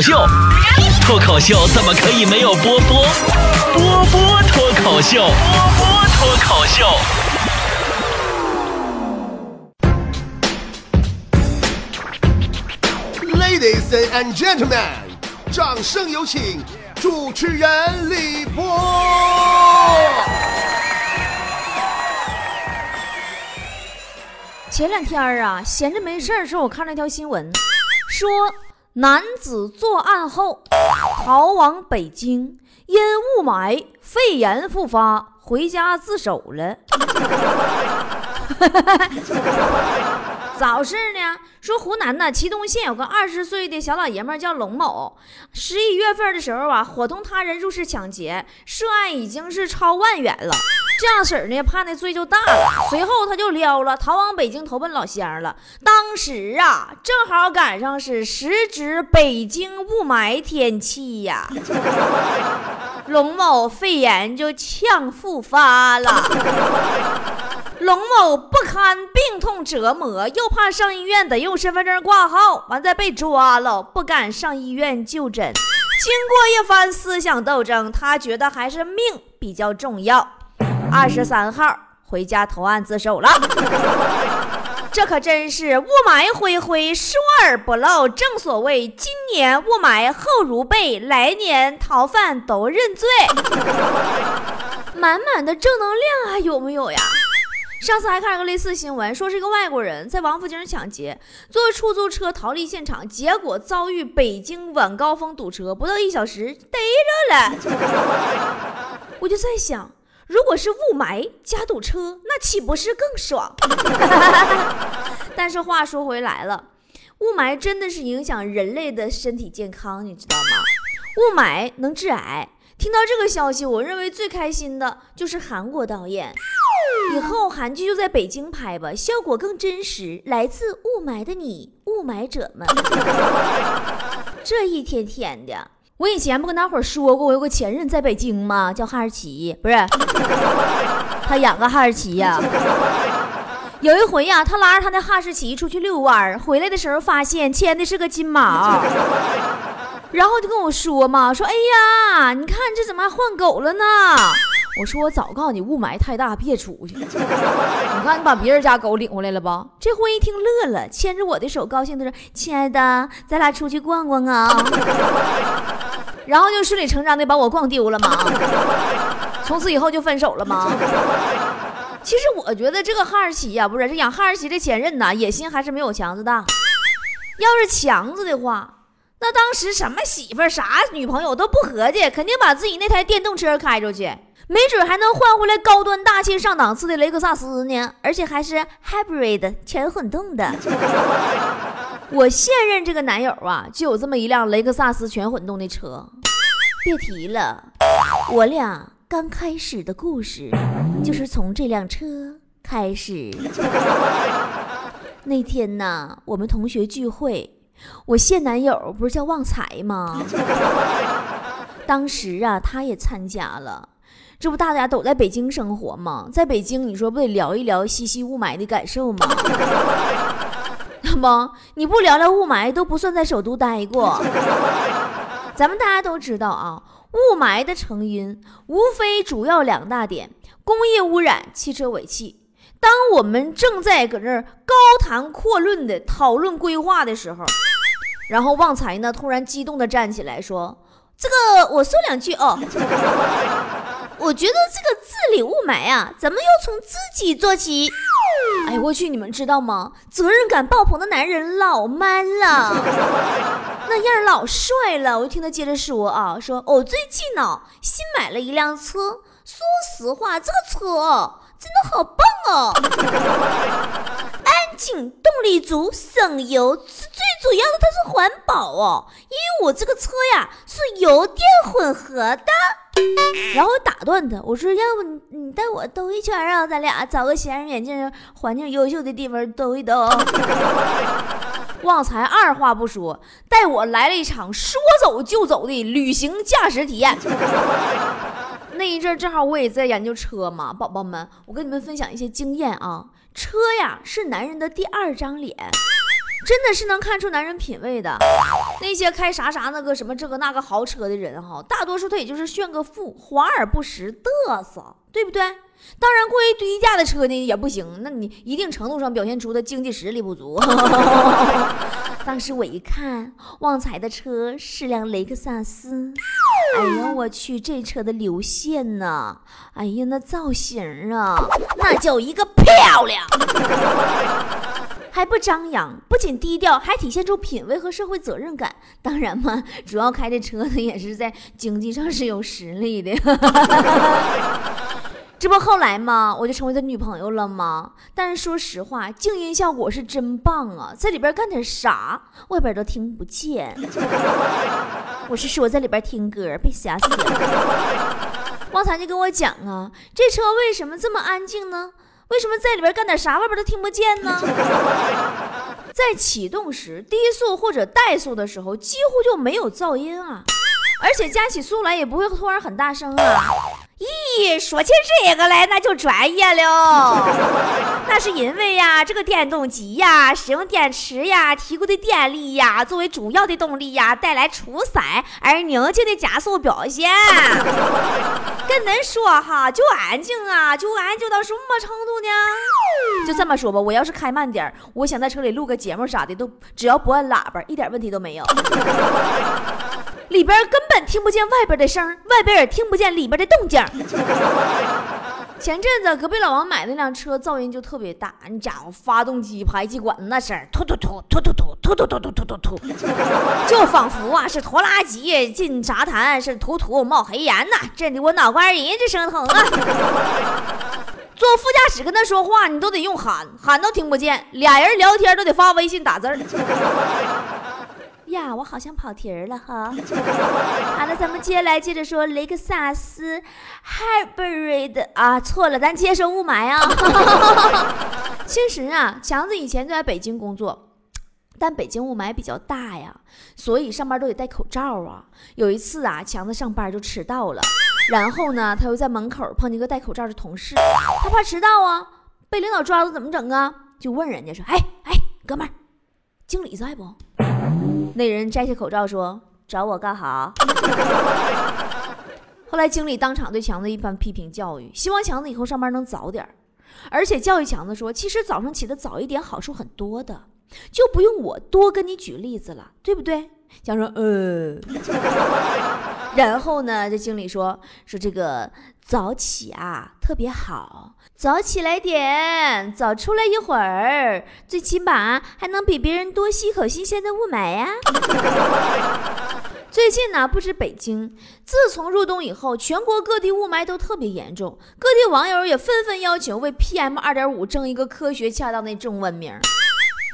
口秀，脱口秀怎么可以没有波波？波波脱口秀，波波脱口秀。Ladies and gentlemen，掌声有请主持人李波。前两天儿啊，闲着没事儿的时候，我看了一条新闻，说男子作案后逃往北京，因雾霾肺炎复发，回家自首了。咋回事呢？说湖南呢，祁东县有个二十岁的小老爷们叫龙某，十一月份的时候啊，伙同他人入室抢劫，涉案已经是超万元了。这样式儿呢，判的罪就大了。随后他就撩了，逃往北京投奔老乡了。当时啊，正好赶上是时值北京雾霾天气呀，龙某肺炎就呛复发了。龙某不堪病痛折磨，又怕上医院得用身份证挂号，完再被抓了，不敢上医院就诊。经过一番思想斗争，他觉得还是命比较重要。二十三号回家投案自首了。这可真是雾霾灰灰，疏而不漏。正所谓今年雾霾厚如被，来年逃犯都认罪。满满的正能量还，有没有呀？上次还看了个类似新闻，说是一个外国人在王府井抢劫，坐出租车逃离现场，结果遭遇北京晚高峰堵车，不到一小时逮着了。我就在想，如果是雾霾加堵车，那岂不是更爽？但是话说回来了，雾霾真的是影响人类的身体健康，你知道吗？雾霾能致癌。听到这个消息，我认为最开心的就是韩国导演。以后韩剧就在北京拍吧，效果更真实。来自雾霾的你，雾霾者们，这一天天的，我以前不跟大伙说过，我有个前任在北京吗？叫哈士奇，不是，他养个哈士奇呀。有一回呀，他拉着他那哈士奇出去遛弯儿，回来的时候发现牵的是个金毛，然后就跟我说嘛，说哎呀，你看这怎么还换狗了呢？我说我早告诉你，雾霾太大，别出去。你看你把别人家狗领回来了吧？这货一听乐了，牵着我的手，高兴的说：“亲爱的，咱俩出去逛逛啊。”然后就顺理成章的把我逛丢了嘛。从此以后就分手了吗？其实我觉得这个哈士奇呀，不是这养哈士奇的前任呐，野心还是没有强子大。要是强子的话，那当时什么媳妇啥女朋友都不合计，肯定把自己那台电动车开出去。没准还能换回来高端大气上档次的雷克萨斯呢，而且还是 hybrid 全混动的。我现任这个男友啊，就有这么一辆雷克萨斯全混动的车。别提了，我俩刚开始的故事就是从这辆车开始。那天呢，我们同学聚会，我现男友不是叫旺财吗？当时啊，他也参加了。这不大家都在北京生活吗？在北京，你说不得聊一聊西西雾霾的感受吗？那么你不聊聊雾霾，都不算在首都待过。咱们大家都知道啊，雾霾的成因无非主要两大点：工业污染、汽车尾气。当我们正在搁这儿高谈阔论的讨论规划的时候，然后旺财呢突然激动的站起来说：“这个我说两句哦。”我觉得这个治理雾霾啊，咱们要从自己做起。哎呦我去，你们知道吗？责任感爆棚的男人老 man 了，那样老帅了。我就听他接着说啊，说我最近呢新买了一辆车，说实话，这个车真的好棒哦，安静、动力足、省油，是最主要的，它是环保哦。因为我这个车呀是油电混合的。然后打断他，我说：“要不你你带我兜一圈啊，咱俩找个显眼镜、环境优秀的地方兜一兜。”旺财二话不说，带我来了一场说走就走的旅行驾驶体验。那一阵正好我也在研究车嘛，宝宝们，我跟你们分享一些经验啊。车呀是男人的第二张脸，真的是能看出男人品味的。那些开啥啥那个什么这个那个豪车的人哈，大多数他也就是炫个富，华而不实，嘚瑟，对不对？当然，过于低价的车呢也不行，那你一定程度上表现出的经济实力不足。当时我一看，旺财的车是辆雷克萨斯，哎呀，我去，这车的流线呐，哎呀，那造型啊，那叫一个漂亮，还不张扬，不仅低调，还体现出品味和社会责任感。当然嘛，主要开这车呢，也是在经济上是有实力的。这不后来嘛？我就成为他女朋友了吗？但是说实话，静音效果是真棒啊，在里边干点啥，外边都听不见。我是说在里边听歌，被吓死了。旺财就跟我讲啊，这车为什么这么安静呢？为什么在里边干点啥，外边都听不见呢？在启动时，低速或者怠速的时候，几乎就没有噪音啊，而且加起速来也不会突然很大声啊。咦，说起这个来，那就专业了。那是因为呀，这个电动机呀，使用电池呀提供的电力呀，作为主要的动力呀，带来出色而宁静的加速表现。跟恁说哈，就安静啊，就安静到什么程度呢？就这么说吧，我要是开慢点我想在车里录个节目啥的，都只要不按喇叭，一点问题都没有。里边根本听不见外边的声外边也听不见里边的动静。前阵子隔壁老王买那辆车，噪音就特别大，你家伙发动机排气管那声突突突突突突突突突突突突突，就仿佛啊是拖拉机进沙滩是突突冒黑烟呐，震得我脑瓜仁这生疼啊！坐副驾驶跟他说话，你都得用喊，喊都听不见，俩人聊天都得发微信打字儿。呀，我好像跑题儿了哈。好了，咱们接下来接着说雷克萨斯 Hybrid 啊，错了，咱接着雾霾啊。其实啊，强子以前就在北京工作，但北京雾霾比较大呀，所以上班都得戴口罩啊。有一次啊，强子上班就迟到了，然后呢，他又在门口碰见个戴口罩的同事，他怕迟到啊，被领导抓住怎么整啊？就问人家说：“哎哎，哥们儿，经理在不？”那人摘下口罩说：“找我干哈？” 后来经理当场对强子一番批评教育，希望强子以后上班能早点而且教育强子说：“其实早上起得早一点好处很多的，就不用我多跟你举例子了，对不对？”强说：“呃。” 然后呢，这经理说：“说这个早起啊特别好。”早起来点，早出来一会儿，最起码还能比别人多吸一口新鲜的雾霾呀。最近呢，不止北京，自从入冬以后，全国各地雾霾都特别严重，各地网友也纷纷要求为 PM 二点五争一个科学恰当的中文名，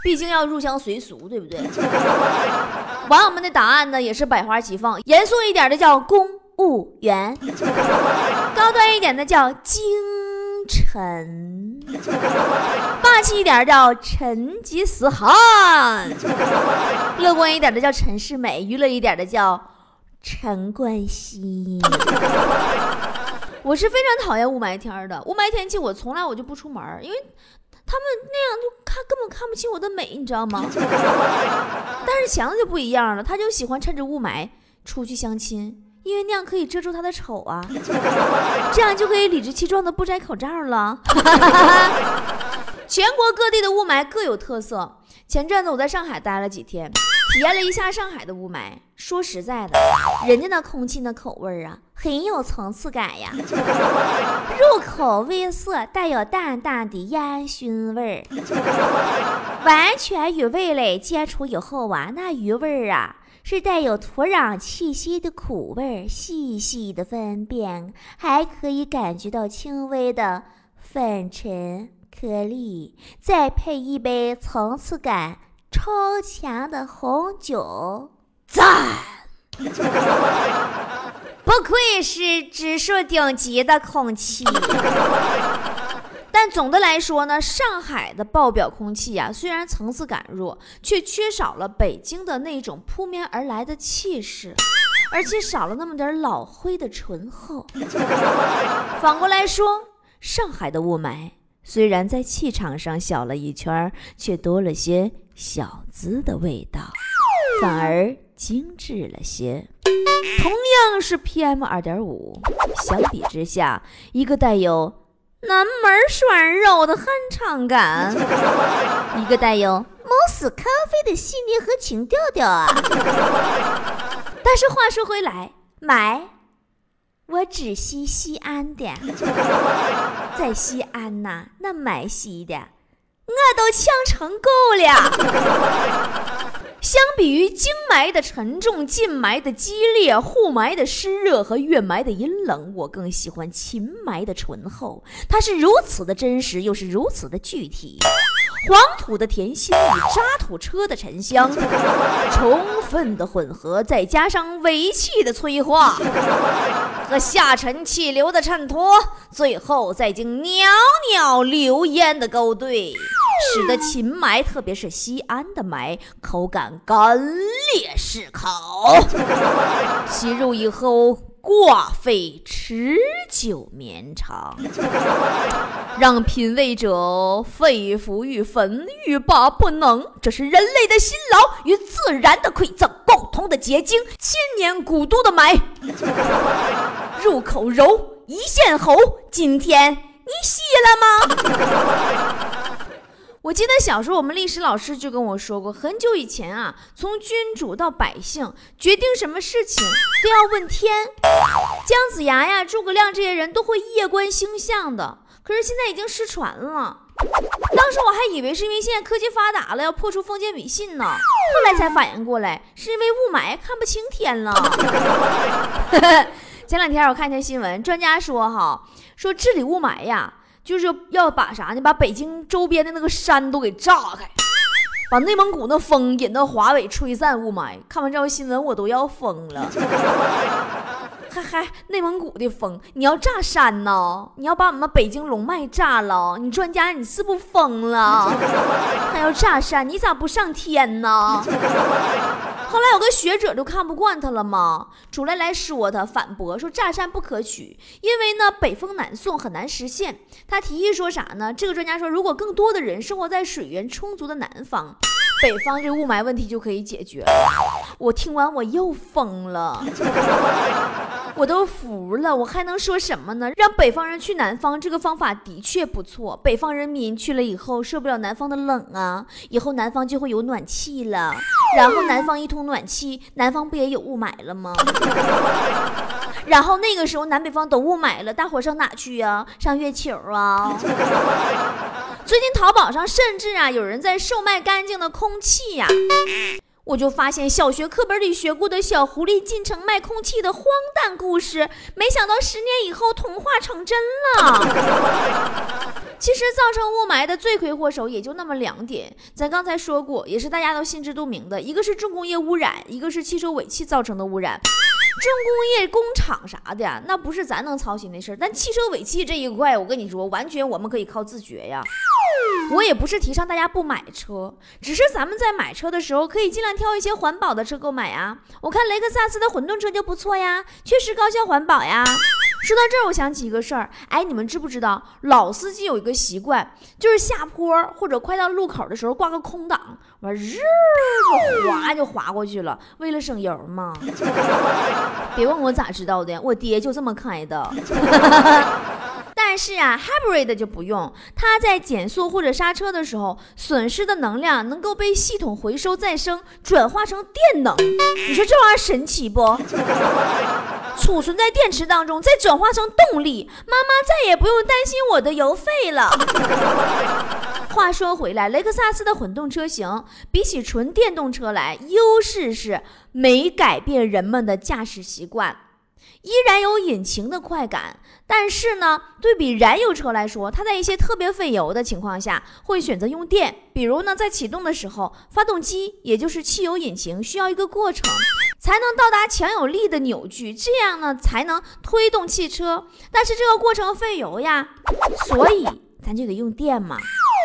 毕竟要入乡随俗，对不对？网友们的答案呢，也是百花齐放，严肃一点的叫公务员，高端一点的叫精。陈，霸气一点叫成吉思汗，乐观一点的叫陈世美，娱乐一点的叫陈冠希。我是非常讨厌雾霾天的，雾霾天气我从来我就不出门，因为他们那样就看根本看不清我的美，你知道吗？但是强子就不一样了，他就喜欢趁着雾霾出去相亲。因为那样可以遮住他的丑啊，这样就可以理直气壮的不摘口罩了。全国各地的雾霾各有特色。前阵子我在上海待了几天，体验了一下上海的雾霾。说实在的，人家那空气那口味啊，很有层次感呀，入口微涩，带有淡淡的烟熏味儿，完全与味蕾接触以后啊，那余味儿啊。是带有土壤气息的苦味，细细的分辨，还可以感觉到轻微的粉尘颗粒，再配一杯层次感超强的红酒，赞！不愧是指数顶级的空气。但总的来说呢，上海的爆表空气呀，虽然层次感弱，却缺少了北京的那种扑面而来的气势，而且少了那么点老灰的醇厚。反过来说，上海的雾霾虽然在气场上小了一圈，却多了些小资的味道，反而精致了些。同样是 PM 二点五，相比之下，一个带有南门涮肉的酣畅感，一个带有某斯咖啡的细腻和情调调啊。但是话说回来，买。我只吸西安的，在西安呐，那买西的，我都呛成狗了。相比于京霾的沉重、晋霾的激烈、沪霾的湿热和月霾的阴冷，我更喜欢秦霾的醇厚。它是如此的真实，又是如此的具体。黄土的甜香与渣土车的沉香充分的混合，再加上尾气的催化和下沉气流的衬托，最后再经袅袅流烟的勾兑，使得秦霾，特别是西安的霾，口感干裂适口，吸入以后。挂肺持久绵长，让品味者肺腑欲焚欲罢不能。这是人类的辛劳与自然的馈赠，共同的结晶，千年古都的霾。入口柔，一线喉。今天你吸了吗？我记得小时候，我们历史老师就跟我说过，很久以前啊，从君主到百姓，决定什么事情都要问天。姜子牙呀、诸葛亮这些人都会夜观星象的，可是现在已经失传了。当时我还以为是因为现在科技发达了，要破除封建迷信呢，后来才反应过来，是因为雾霾看不清天了。前两天我看一条新闻，专家说哈，说治理雾霾呀。就是要把啥呢？把北京周边的那个山都给炸开，把内蒙古那风引到华北，吹散雾霾。看完这条新闻，我都要疯了。还还内蒙古的风，你要炸山呢？你要把我们北京龙脉炸了？你专家，你是不疯了？还要炸山？你咋不上天呢？后来有个学者就看不惯他了嘛，出来来说他，反驳说炸山不可取，因为呢北风南送很难实现。他提议说啥呢？这个专家说，如果更多的人生活在水源充足的南方，北方这雾霾问题就可以解决了。我听完我又疯了。我都服了，我还能说什么呢？让北方人去南方，这个方法的确不错。北方人民去了以后，受不了南方的冷啊，以后南方就会有暖气了。然后南方一通暖气，南方不也有雾霾了吗？然后那个时候南北方都雾霾了，大伙上哪去呀？上月球啊？最近淘宝上甚至啊，有人在售卖干净的空气呀。我就发现小学课本里学过的小狐狸进城卖空气的荒诞故事，没想到十年以后童话成真了。其实造成雾霾的罪魁祸首也就那么两点，咱刚才说过，也是大家都心知肚明的，一个是重工业污染，一个是汽车尾气造成的污染。重工业工厂啥的，那不是咱能操心的事儿。但汽车尾气这一块，我跟你说，完全我们可以靠自觉呀。我也不是提倡大家不买车，只是咱们在买车的时候，可以尽量挑一些环保的车购买啊。我看雷克萨斯的混动车就不错呀，确实高效环保呀。说到这儿，我想起一个事儿，哎，你们知不知道老司机有一个习惯，就是下坡或者快到路口的时候挂个空档，完日就滑就滑过去了，为了省油嘛。别问我咋知道的，我爹就这么开的。是啊，hybrid 就不用，它在减速或者刹车的时候，损失的能量能够被系统回收再生，转化成电能。你说这玩意儿神奇不？储存在电池当中，再转化成动力，妈妈再也不用担心我的油费了。话说回来，雷克萨斯的混动车型比起纯电动车来，优势是没改变人们的驾驶习惯。依然有引擎的快感，但是呢，对比燃油车来说，它在一些特别费油的情况下，会选择用电。比如呢，在启动的时候，发动机也就是汽油引擎需要一个过程，才能到达强有力的扭矩，这样呢才能推动汽车。但是这个过程费油呀，所以咱就得用电嘛。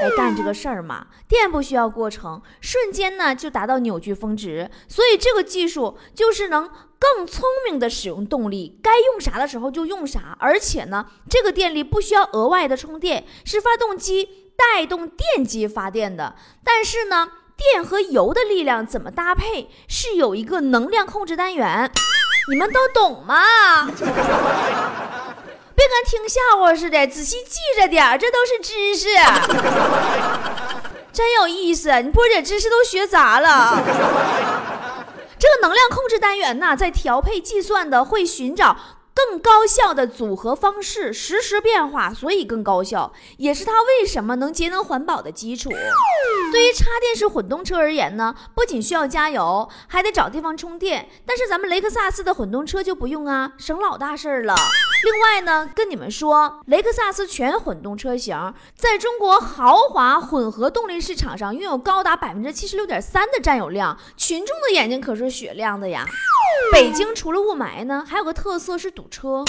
来干这个事儿嘛。电不需要过程，瞬间呢就达到扭矩峰值，所以这个技术就是能更聪明的使用动力，该用啥的时候就用啥，而且呢，这个电力不需要额外的充电，是发动机带动电机发电的。但是呢，电和油的力量怎么搭配，是有一个能量控制单元，你们都懂吗？别跟听笑话似的，仔细记着点儿，这都是知识，真有意思。你波姐知识都学杂了。这个能量控制单元呢，在调配计算的会寻找。更高效的组合方式，实时变化，所以更高效，也是它为什么能节能环保的基础。对于插电式混动车而言呢，不仅需要加油，还得找地方充电。但是咱们雷克萨斯的混动车就不用啊，省老大事儿了。另外呢，跟你们说，雷克萨斯全混动车型在中国豪华混合动力市场上拥有高达百分之七十六点三的占有量，群众的眼睛可是雪亮的呀。北京除了雾霾呢，还有个特色是堵堵车，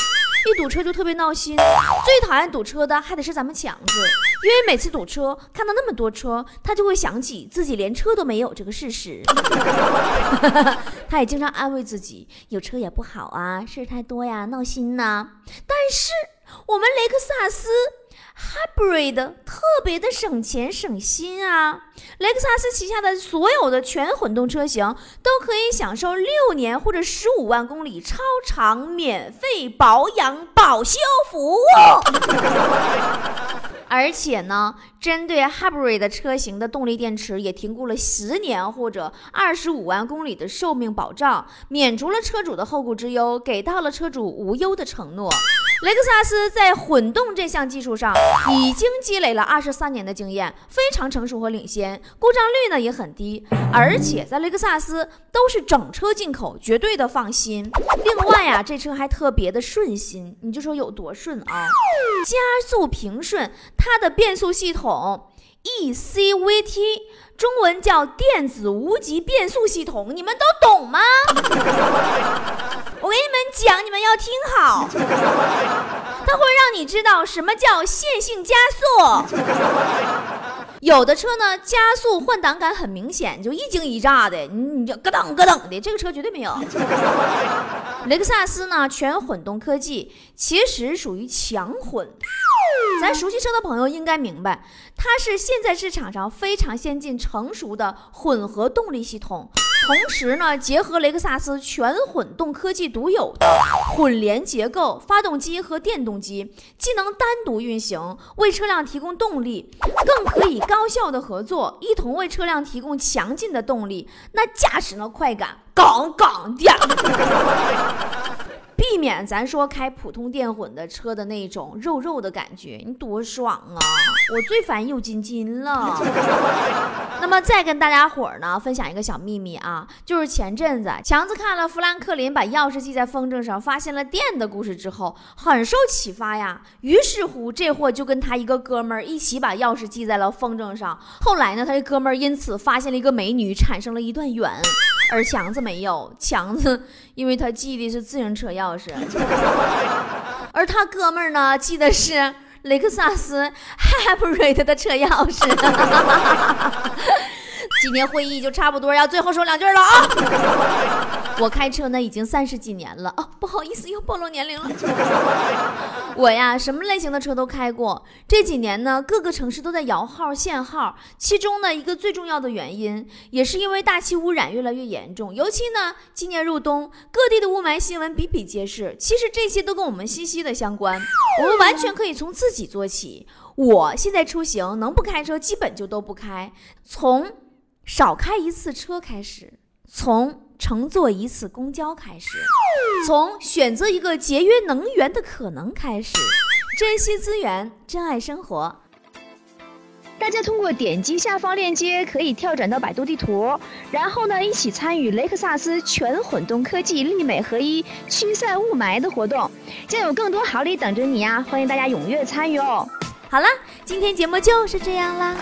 一堵车就特别闹心。最讨厌堵车的还得是咱们强子，因为每次堵车看到那么多车，他就会想起自己连车都没有这个事实。他也经常安慰自己，有车也不好啊，事儿太多呀，闹心呐。但是我们雷克萨斯。Hybrid 特别的省钱省心啊！雷克萨斯旗下的所有的全混动车型都可以享受六年或者十五万公里超长免费保养保修服务。而且呢，针对 Hybrid 车型的动力电池也提供了十年或者二十五万公里的寿命保障，免除了车主的后顾之忧，给到了车主无忧的承诺。雷克萨斯在混动这项技术上已经积累了二十三年的经验，非常成熟和领先，故障率呢也很低，而且在雷克萨斯都是整车进口，绝对的放心。另外呀，这车还特别的顺心，你就说有多顺啊？加速平顺，它的变速系统 ECVT，中文叫电子无极变速系统，你们都懂吗？我给你们讲，你们要听好，它会让你知道什么叫线性加速。有的车呢，加速换挡感很明显，就一惊一乍的，你你就咯噔咯噔的，这个车绝对没有。雷克萨斯呢，全混动科技其实属于强混。咱熟悉车的朋友应该明白，它是现在市场上非常先进、成熟的混合动力系统。同时呢，结合雷克萨斯全混动科技独有的混联结构，发动机和电动机既能单独运行，为车辆提供动力，更可以高效的合作，一同为车辆提供强劲的动力。那驾驶呢快感，杠杠的。避免咱说开普通电混的车的那种肉肉的感觉，你多爽啊！我最烦又金金了。那么再跟大家伙儿呢分享一个小秘密啊，就是前阵子强子看了富兰克林把钥匙系在风筝上发现了电的故事之后，很受启发呀。于是乎这货就跟他一个哥们儿一起把钥匙系在了风筝上。后来呢，他这哥们儿因此发现了一个美女，产生了一段缘。而强子没有，强子因为他系的是自行车钥匙，而他哥们儿呢系的是雷克萨斯 Hybrid 的车钥匙。今天会议就差不多要最后说两句了啊。我开车呢已经三十几年了哦，不好意思又暴露年龄了。我呀什么类型的车都开过，这几年呢各个城市都在摇号限号，其中呢一个最重要的原因也是因为大气污染越来越严重，尤其呢今年入冬，各地的雾霾新闻比比皆是。其实这些都跟我们息息的相关，我们完全可以从自己做起。我现在出行能不开车基本就都不开，从少开一次车开始，从。乘坐一次公交开始，从选择一个节约能源的可能开始，珍惜资源，珍爱生活。大家通过点击下方链接，可以跳转到百度地图，然后呢，一起参与雷克萨斯全混动科技力美合一驱散雾霾的活动，将有更多好礼等着你呀！欢迎大家踊跃参与哦。好了，今天节目就是这样啦。